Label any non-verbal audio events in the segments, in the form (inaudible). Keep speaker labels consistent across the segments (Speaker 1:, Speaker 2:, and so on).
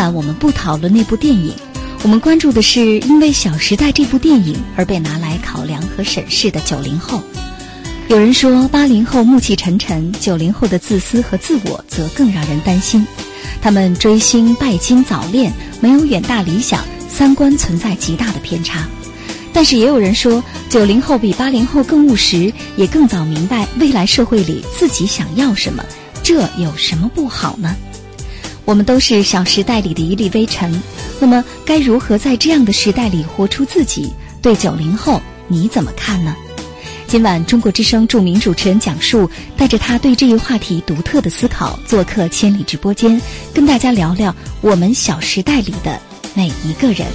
Speaker 1: 但我们不讨论那部电影，我们关注的是因为《小时代》这部电影而被拿来考量和审视的九零后。有人说八零后暮气沉沉，九零后的自私和自我则更让人担心。他们追星、拜金、早恋，没有远大理想，三观存在极大的偏差。但是也有人说，九零后比八零后更务实，也更早明白未来社会里自己想要什么，这有什么不好呢？我们都是《小时代》里的一粒微尘，那么该如何在这样的时代里活出自己？对九零后你怎么看呢？今晚中国之声著名主持人讲述，带着他对这一话题独特的思考，做客千里直播间，跟大家聊聊我们《小时代》里的每一个人。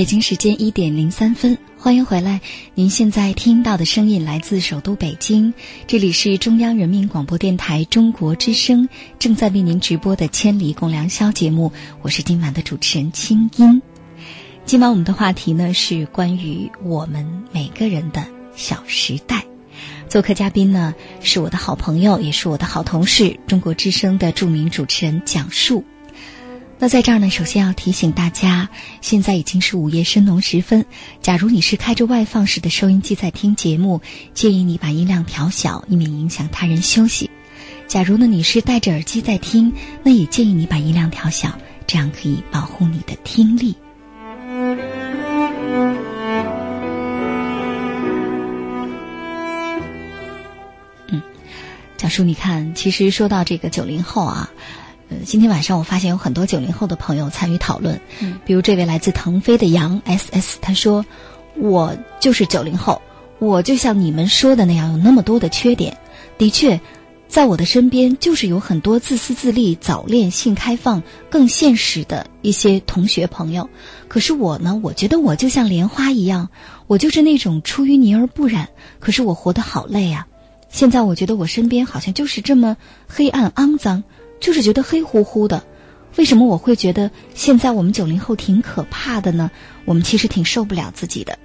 Speaker 1: 北京时间一点零三分，欢迎回来。您现在听到的声音来自首都北京，这里是中央人民广播电台中国之声正在为您直播的《千里共良宵》节目。我是今晚的主持人清音。今晚我们的话题呢是关于我们每个人的小时代。做客嘉宾呢是我的好朋友，也是我的好同事，中国之声的著名主持人蒋述。那在这儿呢，首先要提醒大家，现在已经是午夜深浓时分。假如你是开着外放式的收音机在听节目，建议你把音量调小，以免影响他人休息。假如呢你是戴着耳机在听，那也建议你把音量调小，这样可以保护你的听力。嗯，小叔，你看，其实说到这个九零后啊。呃，今天晚上我发现有很多九零后的朋友参与讨论，嗯，比如这位来自腾飞的杨 S S，他说：“我就是九零后，我就像你们说的那样，有那么多的缺点。的确，在我的身边就是有很多自私自利、早恋、性开放、更现实的一些同学朋友。可是我呢，我觉得我就像莲花一样，我就是那种出淤泥而不染。可是我活得好累啊！现在我觉得我身边好像就是这么黑暗肮脏。”就是觉得黑乎乎的，为什么我会觉得现在我们九零后挺可怕的呢？我们其实挺受不了自己的。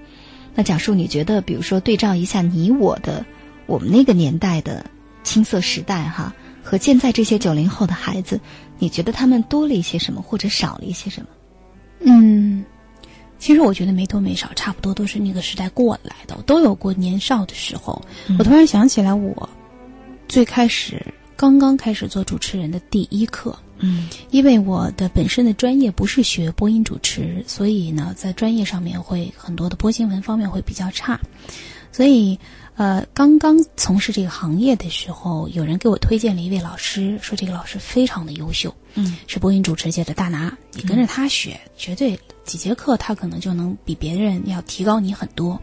Speaker 1: 那讲述你觉得，比如说对照一下你我的我们那个年代的青涩时代哈，和现在这些九零后的孩子，你觉得他们多了一些什么，或者少了一些什么？
Speaker 2: 嗯，其实我觉得没多没少，差不多都是那个时代过来的，都有过年少的时候。我突然想起来，我最开始。刚刚开始做主持人的第一课，
Speaker 1: 嗯，
Speaker 2: 因为我的本身的专业不是学播音主持，所以呢，在专业上面会很多的播新闻方面会比较差，所以呃，刚刚从事这个行业的时候，有人给我推荐了一位老师，说这个老师非常的优秀，
Speaker 1: 嗯，
Speaker 2: 是播音主持界的大拿，你跟着他学，绝对几节课他可能就能比别人要提高你很多。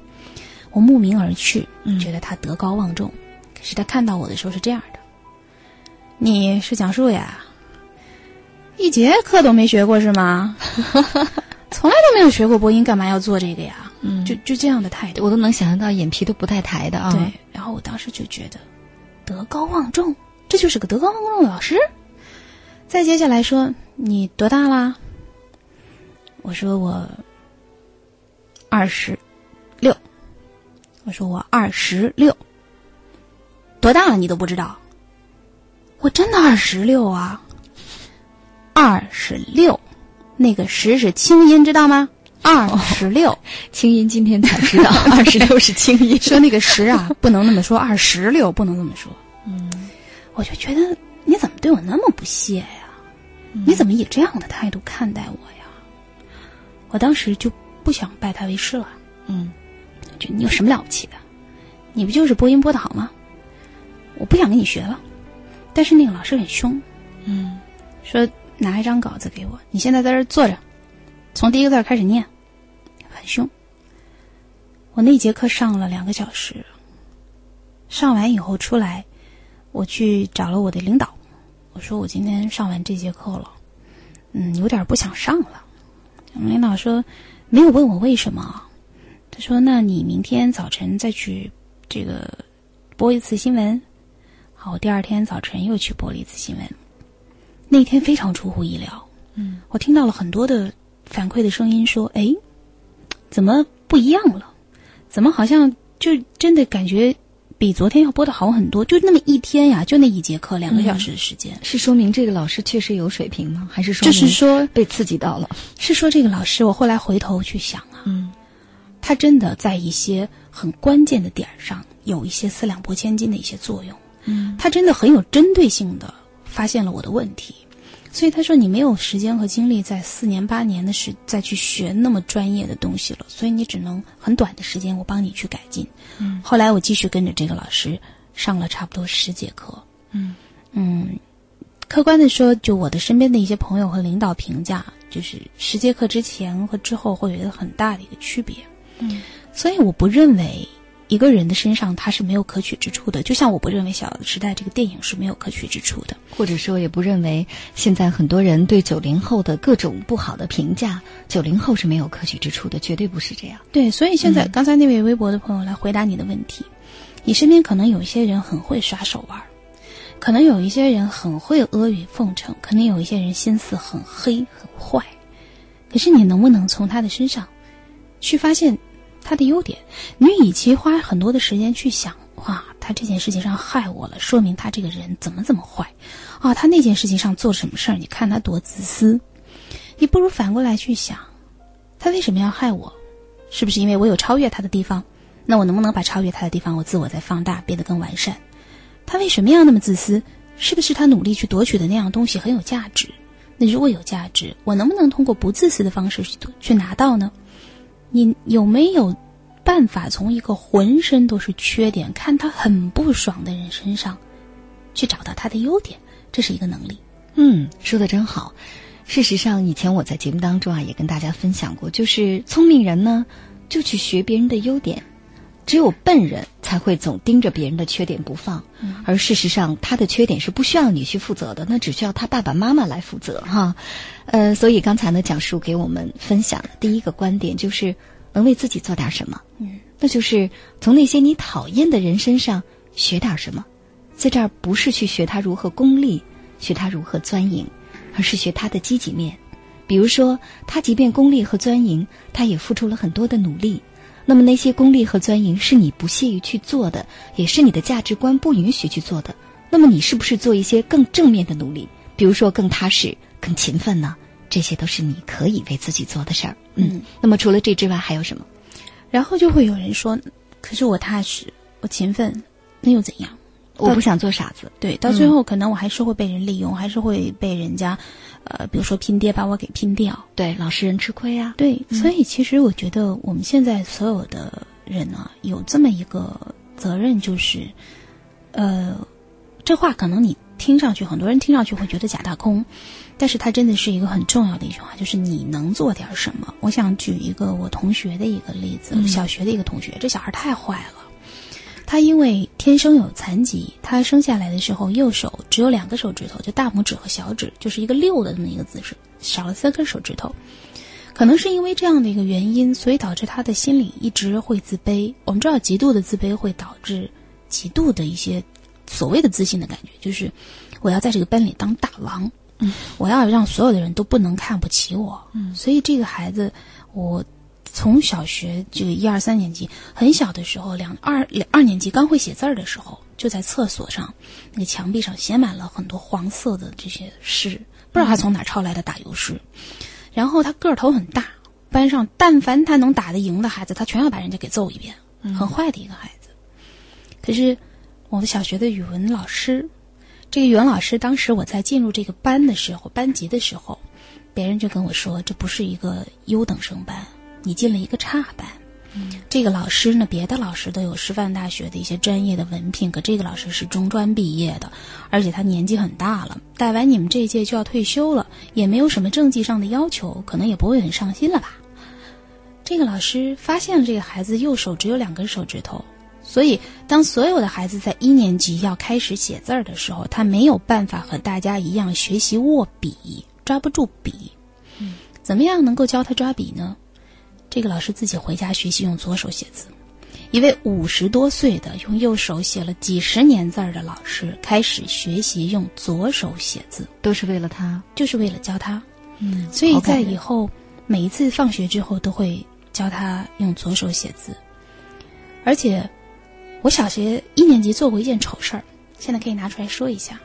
Speaker 2: 我慕名而去，觉得他德高望重，可是他看到我的时候是这样的：你是讲述呀？一节课都没学过是吗？(laughs) 从来都没有学过播音，干嘛要做这个呀？
Speaker 1: 嗯
Speaker 2: 就就这样的态度，
Speaker 1: 我都能想象到眼皮都不带抬的啊。
Speaker 2: 对，然后我当时就觉得德高望重，这就是个德高望重的老师。再接下来说你多大啦？我说我二十六。我说我二十六，多大了你都不知道？我真的二十六啊，二十六，那个十是清音，知道吗？二十六，
Speaker 1: 清音今天才知道 (laughs) 二十六是清音，
Speaker 2: 说那个十啊不能那么说，二十六不能这么说。
Speaker 1: 嗯，
Speaker 2: 我就觉得你怎么对我那么不屑呀？你怎么以这样的态度看待我呀？我当时就不想拜他为师了。
Speaker 1: 嗯。
Speaker 2: 就你有什么了不起的？你不就是播音播的好吗？我不想跟你学了。但是那个老师很凶，
Speaker 1: 嗯，
Speaker 2: 说拿一张稿子给我，你现在在这坐着，从第一个字开始念，很凶。我那节课上了两个小时，上完以后出来，我去找了我的领导，我说我今天上完这节课了，嗯，有点不想上了。领导说没有问我为什么。他说：“那你明天早晨再去这个播一次新闻。”好，我第二天早晨又去播了一次新闻。那天非常出乎意料，
Speaker 1: 嗯，
Speaker 2: 我听到了很多的反馈的声音，说：“哎，怎么不一样了？怎么好像就真的感觉比昨天要播的好很多？就那么一天呀，就那一节课，两个小时的时间，
Speaker 1: 是说明这个老师确实有水平吗？还是说
Speaker 2: 就是说
Speaker 1: 被刺激到了？
Speaker 2: 是说这个老师，我后来回头去想啊，
Speaker 1: 嗯。”
Speaker 2: 他真的在一些很关键的点上有一些四两拨千斤的一些作用，
Speaker 1: 嗯，
Speaker 2: 他真的很有针对性的发现了我的问题，所以他说你没有时间和精力在四年八年的时再去学那么专业的东西了，所以你只能很短的时间我帮你去改进。
Speaker 1: 嗯，
Speaker 2: 后来我继续跟着这个老师上了差不多十节课，
Speaker 1: 嗯。
Speaker 2: 嗯，客观的说，就我的身边的一些朋友和领导评价，就是十节课之前和之后会有一个很大的一个区别。
Speaker 1: 嗯，
Speaker 2: 所以我不认为一个人的身上他是没有可取之处的，就像我不认为《小时代》这个电影是没有可取之处的，
Speaker 1: 或者说也不认为现在很多人对九零后的各种不好的评价，九零后是没有可取之处的，绝对不是这样。
Speaker 2: 对，所以现在、刚才那位微博的朋友来回答你的问题，你身边可能有一些人很会耍手腕，可能有一些人很会阿谀奉承，可能有一些人心思很黑很坏，可是你能不能从他的身上去发现？他的优点，你与其花很多的时间去想，哇，他这件事情上害我了，说明他这个人怎么怎么坏，啊，他那件事情上做什么事儿，你看他多自私，你不如反过来去想，他为什么要害我？是不是因为我有超越他的地方？那我能不能把超越他的地方，我自我再放大，变得更完善？他为什么要那么自私？是不是他努力去夺取的那样东西很有价值？那如果有价值，我能不能通过不自私的方式去去拿到呢？你有没有办法从一个浑身都是缺点、看他很不爽的人身上，去找到他的优点？这是一个能力。
Speaker 1: 嗯，说的真好。事实上，以前我在节目当中啊，也跟大家分享过，就是聪明人呢，就去学别人的优点；只有笨人才会总盯着别人的缺点不放。
Speaker 2: 嗯、
Speaker 1: 而事实上，他的缺点是不需要你去负责的，那只需要他爸爸妈妈来负责哈。呃，所以刚才呢，讲述给我们分享的第一个观点就是能为自己做点什么。
Speaker 2: 嗯，
Speaker 1: 那就是从那些你讨厌的人身上学点什么。在这儿不是去学他如何功利，学他如何钻营，而是学他的积极面。比如说，他即便功利和钻营，他也付出了很多的努力。那么那些功利和钻营是你不屑于去做的，也是你的价值观不允许去做的。那么你是不是做一些更正面的努力？比如说更踏实、更勤奋呢？这些都是你可以为自己做的事儿。嗯，那么除了这之外还有什么？
Speaker 2: 然后就会有人说：“可是我踏实，我勤奋，那又怎样？”
Speaker 1: 我不想做傻子。
Speaker 2: 对，到最后可能我还是会被人利用，还是会被人家，呃，比如说拼爹把我给拼掉。
Speaker 1: 对，老实人吃亏啊。
Speaker 2: 对，所以其实我觉得我们现在所有的人呢，有这么一个责任，就是，呃，这话可能你听上去很多人听上去会觉得假大空。但是它真的是一个很重要的一句话，就是你能做点什么？我想举一个我同学的一个例子，小学的一个同学，这小孩太坏了。他因为天生有残疾，他生下来的时候右手只有两个手指头，就大拇指和小指，就是一个六的这么一个姿势，少了三根手指头。可能是因为这样的一个原因，所以导致他的心里一直会自卑。我们知道，极度的自卑会导致极度的一些所谓的自信的感觉，就是我要在这个班里当大王。嗯我要让所有的人都不能看不起我，嗯，所以这个孩子，我从小学这个一二三年级很小的时候，两二两二年级刚会写字儿的时候，就在厕所上那个墙壁上写满了很多黄色的这些诗，不知道他从哪抄来的打油诗。然后他个头很大，班上但凡他能打得赢的孩子，他全要把人家给揍一遍，很坏的一个孩子。可是我们小学的语文老师。这个语文老师当时我在进入这个班的时候，班级的时候，别人就跟我说，这不是一个优等生班，你进了一个差班。这个老师呢，别的老师都有师范大学的一些专业的文凭，可这个老师是中专毕业的，而且他年纪很大了，带完你们这一届就要退休了，也没有什么政绩上的要求，可能也不会很上心了吧。这个老师发现了这个孩子右手只有两根手指头。所以，当所有的孩子在一年级要开始写字儿的时候，他没有办法和大家一样学习握笔，抓不住笔。嗯，怎么样能够教他抓笔呢？这个老师自己回家学习用左手写字。一位五十多岁的用右手写了几十年字儿的老师，开始学习用左手写字，
Speaker 1: 都是为了他，
Speaker 2: 就是为了教他。嗯，所以在以后每一次放学之后，都会教他用左手写字，而且。我小学一年级做过一件丑事儿，现在可以拿出来说一下。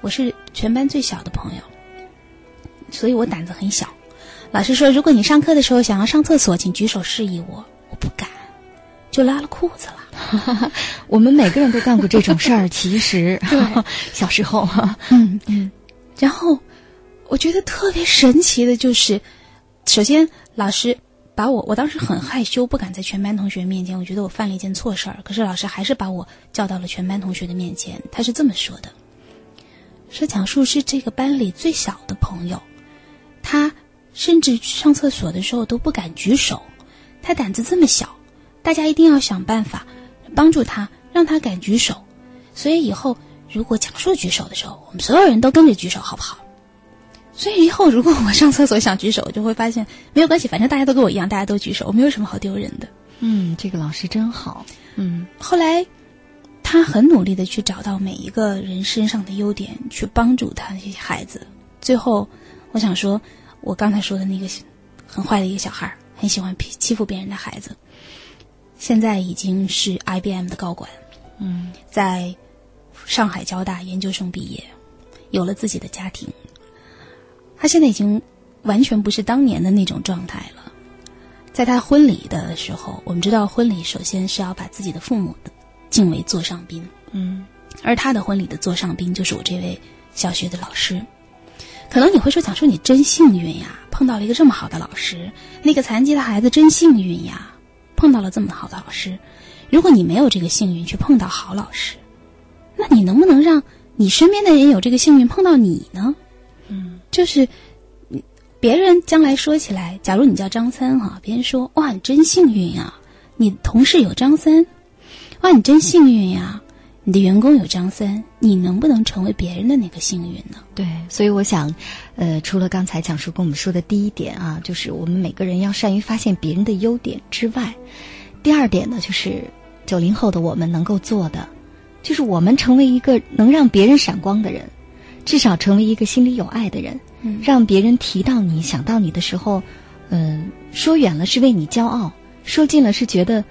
Speaker 2: 我是全班最小的朋友，所以我胆子很小。老师说，如果你上课的时候想要上厕所，请举手示意我。我不敢，就拉了裤子了。(laughs)
Speaker 1: 我们每个人都干过这种事儿，其实 (laughs) 小时候，
Speaker 2: 嗯嗯。然后我觉得特别神奇的就是，首先老师。把我，我当时很害羞，不敢在全班同学面前。我觉得我犯了一件错事儿，可是老师还是把我叫到了全班同学的面前。他是这么说的：“说蒋树是这个班里最小的朋友，他甚至上厕所的时候都不敢举手，他胆子这么小，大家一定要想办法帮助他，让他敢举手。所以以后如果讲述举手的时候，我们所有人都跟着举手，好不好？”所以以后如果我上厕所想举手，就会发现没有关系，反正大家都跟我一样，大家都举手，我没有什么好丢人的。
Speaker 1: 嗯，这个老师真好。
Speaker 2: 嗯，后来他很努力的去找到每一个人身上的优点，去帮助他那些孩子。最后，我想说，我刚才说的那个很坏的一个小孩，很喜欢欺欺负别人的孩子，现在已经是 IBM 的高管。嗯，在上海交大研究生毕业，有了自己的家庭。他现在已经完全不是当年的那种状态了。在他婚礼的时候，我们知道婚礼首先是要把自己的父母敬为座上宾，嗯，而他的婚礼的座上宾就是我这位小学的老师。可能你会说：“讲说你真幸运呀，碰到了一个这么好的老师。那个残疾的孩子真幸运呀，碰到了这么好的老师。如果你没有这个幸运去碰到好老师，那你能不能让你身边的人有这个幸运碰到你呢？”嗯就是，别人将来说起来，假如你叫张三哈，别人说哇，你真幸运呀！你同事有张三，哇，你真幸运呀！你的员工有张三，你能不能成为别人的那个幸运呢？
Speaker 1: 对，所以我想，呃，除了刚才讲述跟我们说的第一点啊，就是我们每个人要善于发现别人的优点之外，第二点呢，就是九零后的我们能够做的，就是我们成为一个能让别人闪光的人。至少成为一个心里有爱的人，让别人提到你想到你的时候，嗯，说远了是为你骄傲，说近了是觉得，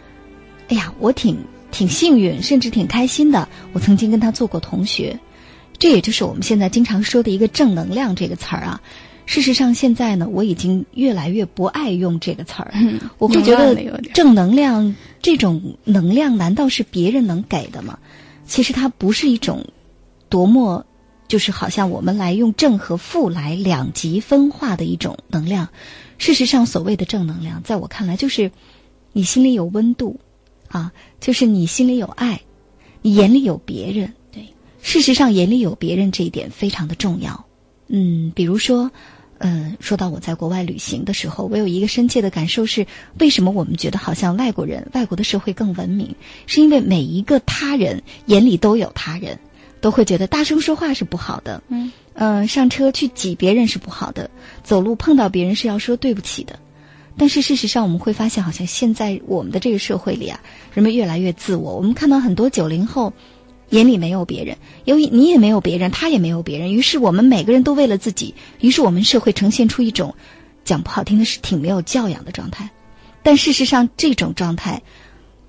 Speaker 1: 哎呀，我挺挺幸运，甚至挺开心的。我曾经跟他做过同学，这也就是我们现在经常说的一个正能量这个词儿啊。事实上，现在呢，我已经越来越不爱用这个词儿。我会觉得正能量这种能量难道是别人能给的吗？其实它不是一种多么，就是好像我们来用正和负来两极分化的一种能量。事实上，所谓的正能量，在我看来，就是你心里有温度，啊，就是你心里有爱，你眼里有别人。
Speaker 2: 对，
Speaker 1: 事实上，眼里有别人这一点非常的重要。嗯，比如说。嗯，说到我在国外旅行的时候，我有一个深切的感受是：为什么我们觉得好像外国人、外国的社会更文明？是因为每一个他人眼里都有他人，都会觉得大声说话是不好的。
Speaker 2: 嗯，
Speaker 1: 呃，上车去挤别人是不好的，走路碰到别人是要说对不起的。但是事实上，我们会发现，好像现在我们的这个社会里啊，人们越来越自我。我们看到很多九零后。眼里没有别人，由于你也没有别人，他也没有别人，于是我们每个人都为了自己，于是我们社会呈现出一种讲不好听的是挺没有教养的状态。但事实上，这种状态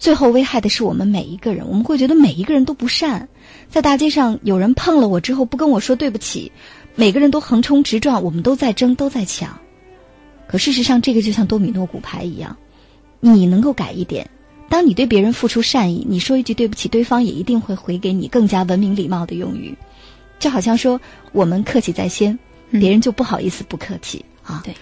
Speaker 1: 最后危害的是我们每一个人。我们会觉得每一个人都不善，在大街上有人碰了我之后不跟我说对不起，每个人都横冲直撞，我们都在争，都在抢。可事实上，这个就像多米诺骨牌一样，你能够改一点。当你对别人付出善意，你说一句对不起，对方也一定会回给你更加文明礼貌的用语，就好像说我们客气在先，别人就不好意思不客气啊。
Speaker 2: 对，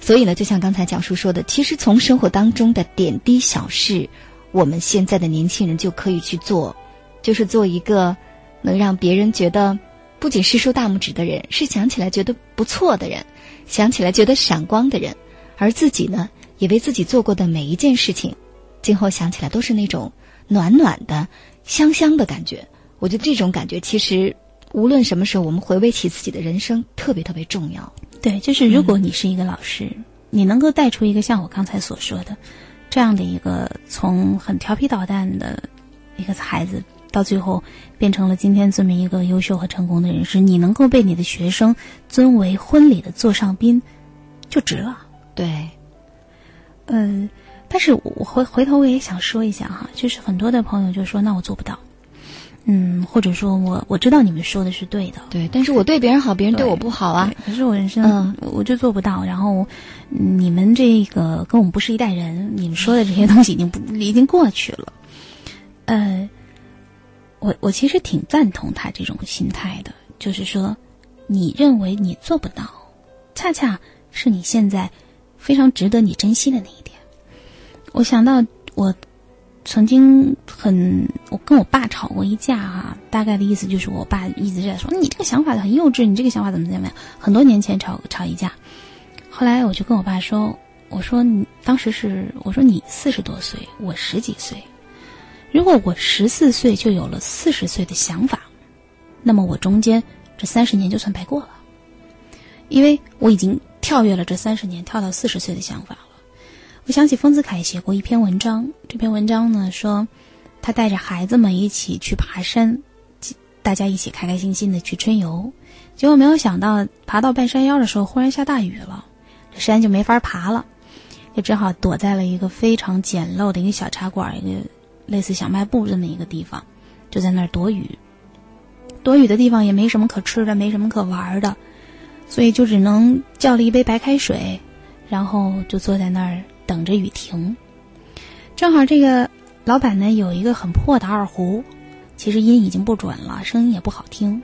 Speaker 1: 所以呢，就像刚才讲述说的，其实从生活当中的点滴小事，我们现在的年轻人就可以去做，就是做一个能让别人觉得不仅是竖大拇指的人，是想起来觉得不错的人，想起来觉得闪光的人，而自己呢，也为自己做过的每一件事情。今后想起来都是那种暖暖的、香香的感觉。我觉得这种感觉其实无论什么时候，我们回味起自己的人生，特别特别重要。
Speaker 2: 对，就是如果你是一个老师，你能够带出一个像我刚才所说的这样的一个从很调皮捣蛋的一个孩子，到最后变成了今天这么一个优秀和成功的人士，你能够被你的学生尊为婚礼的座上宾，就值了。
Speaker 1: 对，
Speaker 2: 嗯。但是我回回头我也想说一下哈，就是很多的朋友就说那我做不到，嗯，或者说我我知道你们说的是对的，
Speaker 1: 对，但是我对别人好，别人对我不好啊，
Speaker 2: 可是我人生嗯我就做不到。然后你们这个跟我们不是一代人，你们说的这些东西已经不已经过去了。呃，我我其实挺赞同他这种心态的，就是说你认为你做不到，恰恰是你现在非常值得你珍惜的那一点。我想到我曾经很，我跟我爸吵过一架哈，大概的意思就是我爸一直在说你这个想法很幼稚，你这个想法怎么怎么样？很多年前吵吵一架，后来我就跟我爸说，我说你当时是我说你四十多岁，我十几岁，如果我十四岁就有了四十岁的想法，那么我中间这三十年就算白过了，因为我已经跳跃了这三十年，跳到四十岁的想法了。我想起丰子恺写过一篇文章，这篇文章呢说，他带着孩子们一起去爬山，大家一起开开心心的去春游，结果没有想到爬到半山腰的时候，忽然下大雨了，这山就没法爬了，就只好躲在了一个非常简陋的一个小茶馆，一个类似小卖部这么一个地方，就在那儿躲雨。躲雨的地方也没什么可吃的，没什么可玩的，所以就只能叫了一杯白开水，然后就坐在那儿。等着雨停，正好这个老板呢有一个很破的二胡，其实音已经不准了，声音也不好听。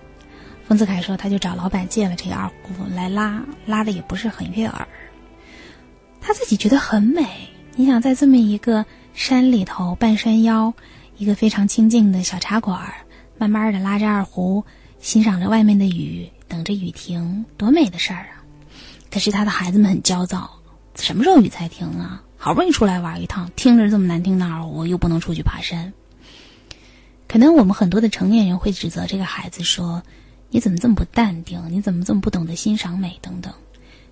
Speaker 2: 丰子恺说，他就找老板借了这个二胡来拉，拉的也不是很悦耳。他自己觉得很美。你想在这么一个山里头半山腰，一个非常清静的小茶馆，慢慢的拉着二胡，欣赏着外面的雨，等着雨停，多美的事儿啊！可是他的孩子们很焦躁。什么时候雨才停啊？好不容易出来玩一趟，听着这么难听的二胡，又不能出去爬山。可能我们很多的成年人会指责这个孩子说：“你怎么这么不淡定？你怎么这么不懂得欣赏美？”等等。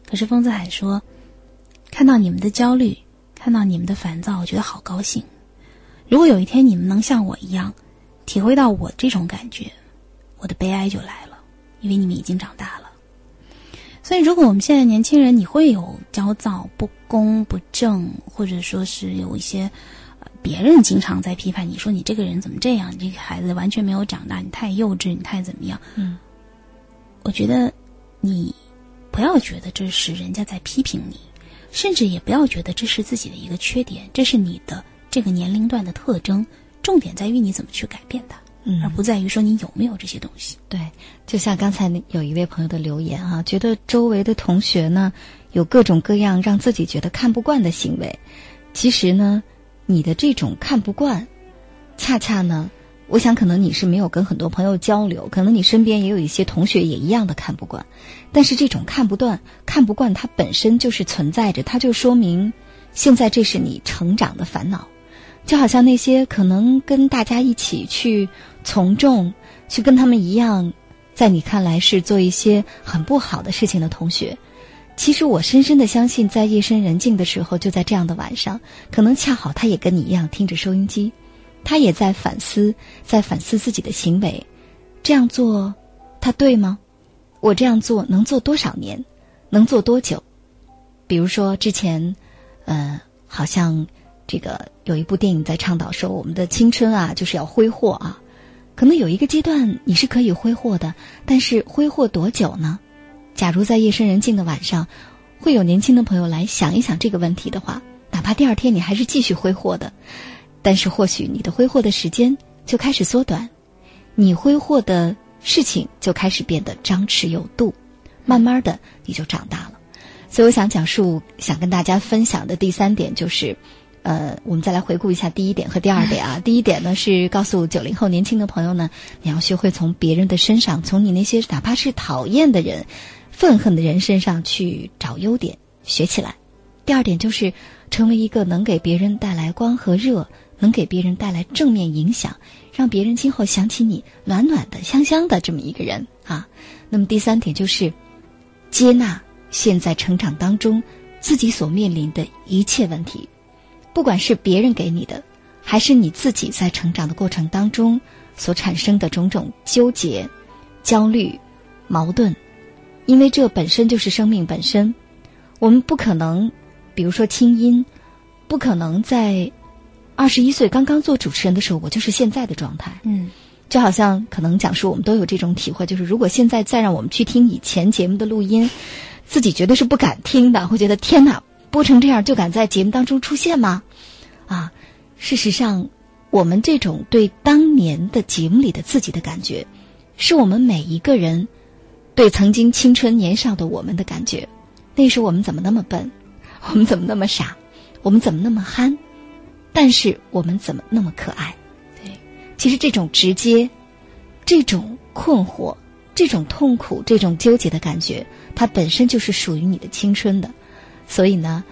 Speaker 2: 可是丰子恺说：“看到你们的焦虑，看到你们的烦躁，我觉得好高兴。如果有一天你们能像我一样，体会到我这种感觉，我的悲哀就来了，因为你们已经长大了。”所以，如果我们现在年轻人，你会有焦躁、不公不正，或者说是有一些别人经常在批判你说你这个人怎么这样，你这个孩子完全没有长大，你太幼稚，你太怎么样？
Speaker 1: 嗯，
Speaker 2: 我觉得你不要觉得这是人家在批评你，甚至也不要觉得这是自己的一个缺点，这是你的这个年龄段的特征。重点在于你怎么去改变它。
Speaker 1: 嗯
Speaker 2: 而不在于说你有没有这些东西。
Speaker 1: 对，就像刚才那有一位朋友的留言啊、觉得周围的同学呢有各种各样让自己觉得看不惯的行为，其实呢，你的这种看不惯，恰恰呢，我想可能你是没有跟很多朋友交流，可能你身边也有一些同学也一样的看不惯，但是这种看不惯、看不惯，它本身就是存在着，它就说明现在这是你成长的烦恼。就好像那些可能跟大家一起去从众，去跟他们一样，在你看来是做一些很不好的事情的同学，其实我深深的相信，在夜深人静的时候，就在这样的晚上，可能恰好他也跟你一样听着收音机，他也在反思，在反思自己的行为，这样做，他对吗？我这样做能做多少年？能做多久？比如说之前，呃，好像这个有一部电影在倡导说，我们的青春啊，就是要挥霍啊。可能有一个阶段你是可以挥霍的，但是挥霍多久呢？假如在夜深人静的晚上，会有年轻的朋友来想一想这个问题的话，哪怕第二天你还是继续挥霍的，但是或许你的挥霍的时间就开始缩短，你挥霍的事情就开始变得张弛有度，慢慢的你就长大了。所以我想讲述，想跟大家分享的第三点就是，呃，我们再来回顾一下第一点和第二点啊。(laughs) 第一点呢是告诉九零后年轻的朋友呢，你要学会从别人的身上，从你那些哪怕是讨厌的人、愤恨的人身上去找优点，学起来。第二点就是成为一个能给别人带来光和热，能给别人带来正面影响，让别人今后想起你暖暖的、香香的这么一个人啊。那么第三点就是接纳现在成长当中自己所面临的一切问题，不管是别人给你的，还是你自己在成长的过程当中所产生的种种纠结、焦虑、矛盾，因为这本身就是生命本身。我们不可能，比如说清音，不可能在二十一岁刚刚做主持人的时候，我就是现在的状态。
Speaker 2: 嗯，
Speaker 1: 就好像可能讲述我们都有这种体会，就是如果现在再让我们去听以前节目的录音，自己绝对是不敢听的，会觉得天哪，播成这样就敢在节目当中出现吗？啊，事实上，我们这种对当年的节目里的自己的感觉，是我们每一个人对曾经青春年少的我们的感觉。那时候我们怎么那么笨？我们怎么那么傻？我们怎么那么憨？但是我们怎么那么可爱？
Speaker 2: 对，
Speaker 1: 其实这种直接、这种困惑、这种痛苦、这种纠结的感觉，它本身就是属于你的青春的。所以呢，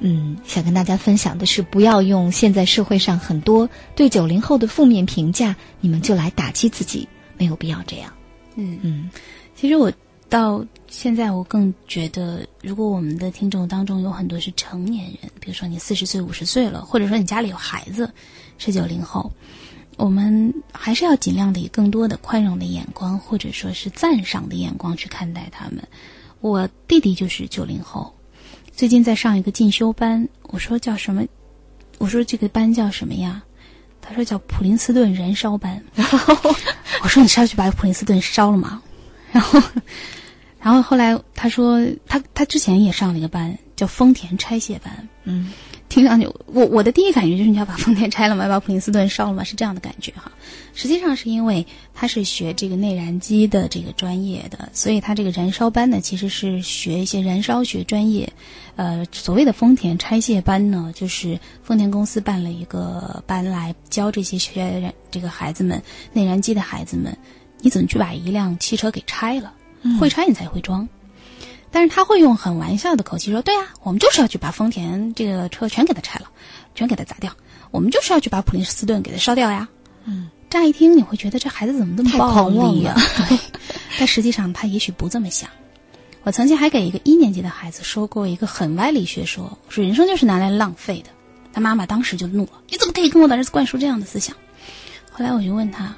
Speaker 1: 嗯，想跟大家分享的是，不要用现在社会上很多对九零后的负面评价，你们就来打击自己，没有必要这样。
Speaker 2: 嗯
Speaker 1: 嗯
Speaker 2: 其实我到现在，我更觉得，如果我们的听众当中有很多是成年人，比如说你四十岁、五十岁了，或者说你家里有孩子是九零后，我们还是要尽量的以更多的宽容的眼光，或者说是赞赏的眼光去看待他们。我弟弟就是九零后，最近在上一个进修班，我说叫什么？我说这个班叫什么呀？他说叫普林斯顿燃烧班。(laughs) 我说你是要去把普林斯顿烧了吗？(laughs) 然后，然后后来他说他他之前也上了一个班，叫丰田拆卸班。
Speaker 1: 嗯
Speaker 2: 听上去，我我的第一感觉就是你要把丰田拆了嘛？要把普林斯顿烧了嘛？是这样的感觉哈。实际上是因为他是学这个内燃机的这个专业的，所以他这个燃烧班呢，其实是学一些燃烧学专业。呃，所谓的丰田拆卸班呢，就是丰田公司办了一个班来教这些学这个孩子们内燃机的孩子们，你怎么去把一辆汽车给拆了？会拆你才会装。但是他会用很玩笑的口气说：“对呀、我们就是要去把丰田这个车全给它拆了，全给它砸掉。我们就是要去把普林斯顿给它烧掉呀。”
Speaker 1: 嗯，
Speaker 2: 乍一听你会觉得这孩子怎么这么暴力啊？(laughs) 对，但实际上他也许不这么想。我曾经还给一个一年级的孩子说过一个很歪理学说，说人生就是拿来浪费的。他妈妈当时就怒了：“你怎么可以跟我的儿子灌输这样的思想？”后来我就问他：“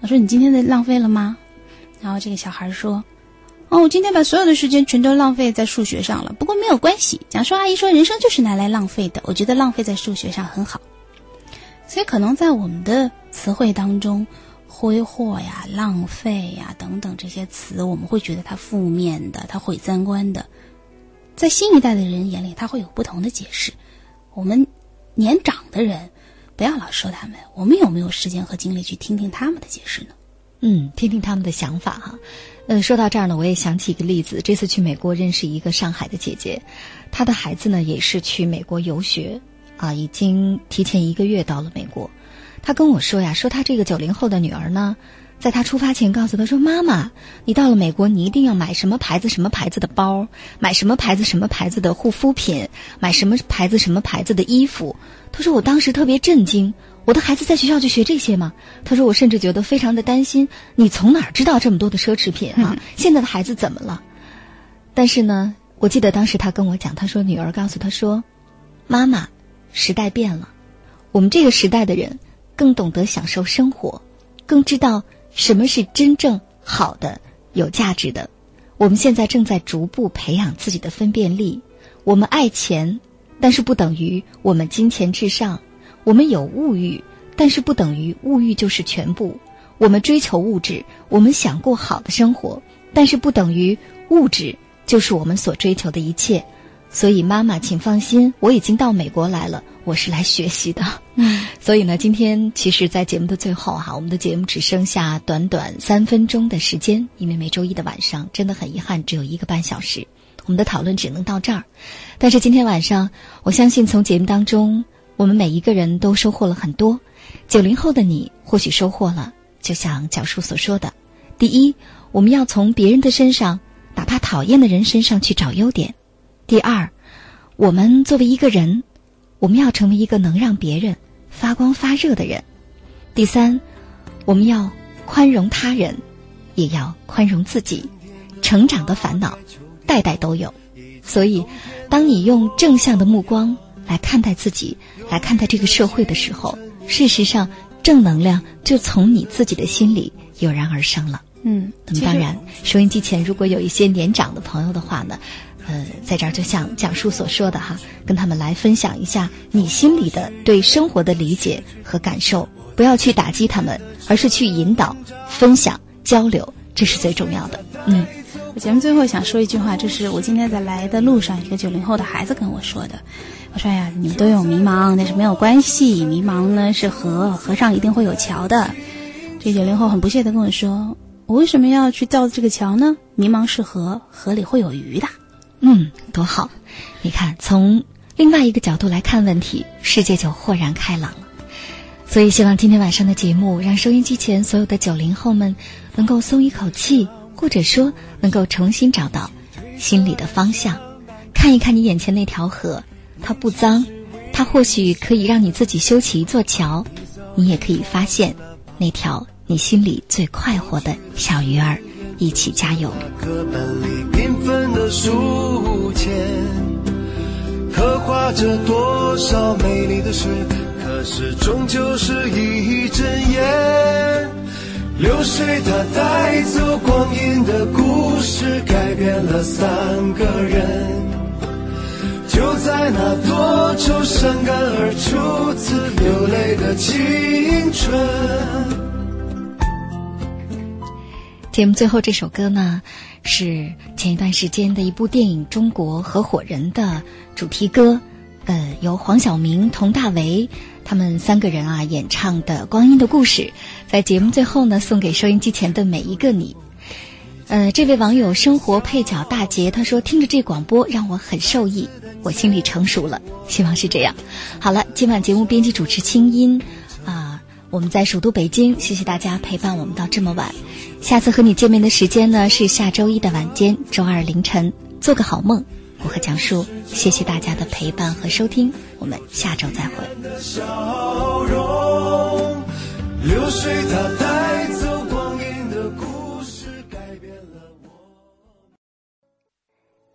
Speaker 2: 我说你今天的浪费了吗？”然后这个小孩说：“哦，我今天把所有的时间全都浪费在数学上了。不过没有关系，讲说阿姨说人生就是拿来浪费的，我觉得浪费在数学上很好。所以可能在我们的词汇当中，挥霍呀、浪费呀等等这些词，我们会觉得它负面的，它毁三观的。在新一代的人眼里，他会有不同的解释。我们年长的人不要老说他们，我们有没有时间和精力去听听他们的解释呢？
Speaker 1: 嗯，听听他们的想法哈。嗯，说到这儿呢，我也想起一个例子。这次去美国认识一个上海的姐姐，她的孩子呢也是去美国游学，啊，已经提前一个月到了美国。她跟我说呀，说她这个九零后的女儿呢。在她出发前，告诉她说：“妈妈，你到了美国，你一定要买什么牌子、什么牌子的包，买什么牌子、什么牌子的护肤品，买什么牌子、什么牌子的衣服。”她说：“我当时特别震惊，我的孩子在学校就学这些吗？”他说：“我甚至觉得非常的担心，你从哪儿知道这么多的奢侈品啊？(laughs) 现在的孩子怎么了？”但是呢，我记得当时他跟我讲，他说：“女儿告诉他说，妈妈，时代变了，我们这个时代的人更懂得享受生活，更知道。”什么是真正好的、有价值的？我们现在正在逐步培养自己的分辨力。我们爱钱，但是不等于我们金钱至上；我们有物欲，但是不等于物欲就是全部。我们追求物质，我们想过好的生活，但是不等于物质就是我们所追求的一切。所以，妈妈，请放心，我已经到美国来了。我是来学习的，
Speaker 2: 嗯，(laughs)
Speaker 1: 所以呢，今天其实，在节目的最后哈，我们的节目只剩下短短三分钟的时间，因为每周一的晚上真的很遗憾，只有一个半小时，我们的讨论只能到这儿。但是今天晚上，我相信从节目当中，我们每一个人都收获了很多。九零后的你或许收获了，就像角叔所说的：第一，我们要从别人的身上，哪怕讨厌的人身上去找优点。第二，我们作为一个人，我们要成为一个能让别人发光发热的人。第三，我们要宽容他人，也要宽容自己。成长的烦恼，代代都有。所以，当你用正向的目光来看待自己，来看待这个社会的时候，事实上，正能量就从你自己的心里油然而生了。
Speaker 2: 嗯，
Speaker 1: 那么当然，收音机前如果有一些年长的朋友的话呢？呃，在这儿就像讲述所说的哈，跟他们来分享一下你心里的对生活的理解和感受，不要去打击他们，而是去引导、分享、交流，这是最重要的。嗯，
Speaker 2: 我节目最后想说一句话，就是我今天在来的路上，一个九零后的孩子跟我说的，我说呀，你们都有迷茫，但是没有关系，迷茫呢是河，河上一定会有桥的。这九零后很不屑的跟我说，我为什么要去造这个桥呢？迷茫是河，河里会有鱼的。
Speaker 1: 嗯，多好！你看，从另外一个角度来看问题，世界就豁然开朗了。所以，希望今天晚上的节目，让收音机前所有的九零后们能够松一口气，或者说能够重新找到心里的方向。看一看你眼前那条河，它不脏，它或许可以让你自己修起一座桥。你也可以发现那条你心里最快活的小鱼儿。一起加油
Speaker 3: 课本里缤纷的书签刻画着多少美丽的诗可是终究是一阵烟流水它带走光阴的故事改变了三个人就在那多愁善感而初次流泪的青春
Speaker 1: 节目最后这首歌呢，是前一段时间的一部电影《中国合伙人》的主题歌，呃，由黄晓明、佟大为他们三个人啊演唱的《光阴的故事》。在节目最后呢，送给收音机前的每一个你。呃，这位网友生活配角大杰他说：“听着这广播让我很受益，我心里成熟了。”希望是这样。好了，今晚节目编辑主持清音啊，我们在首都北京，谢谢大家陪伴我们到这么晚。下次和你见面的时间呢是下周一的晚间，周二凌晨。做个好梦，我和蒋叔，谢谢大家的陪伴和收听，我们下周再会。流水它带走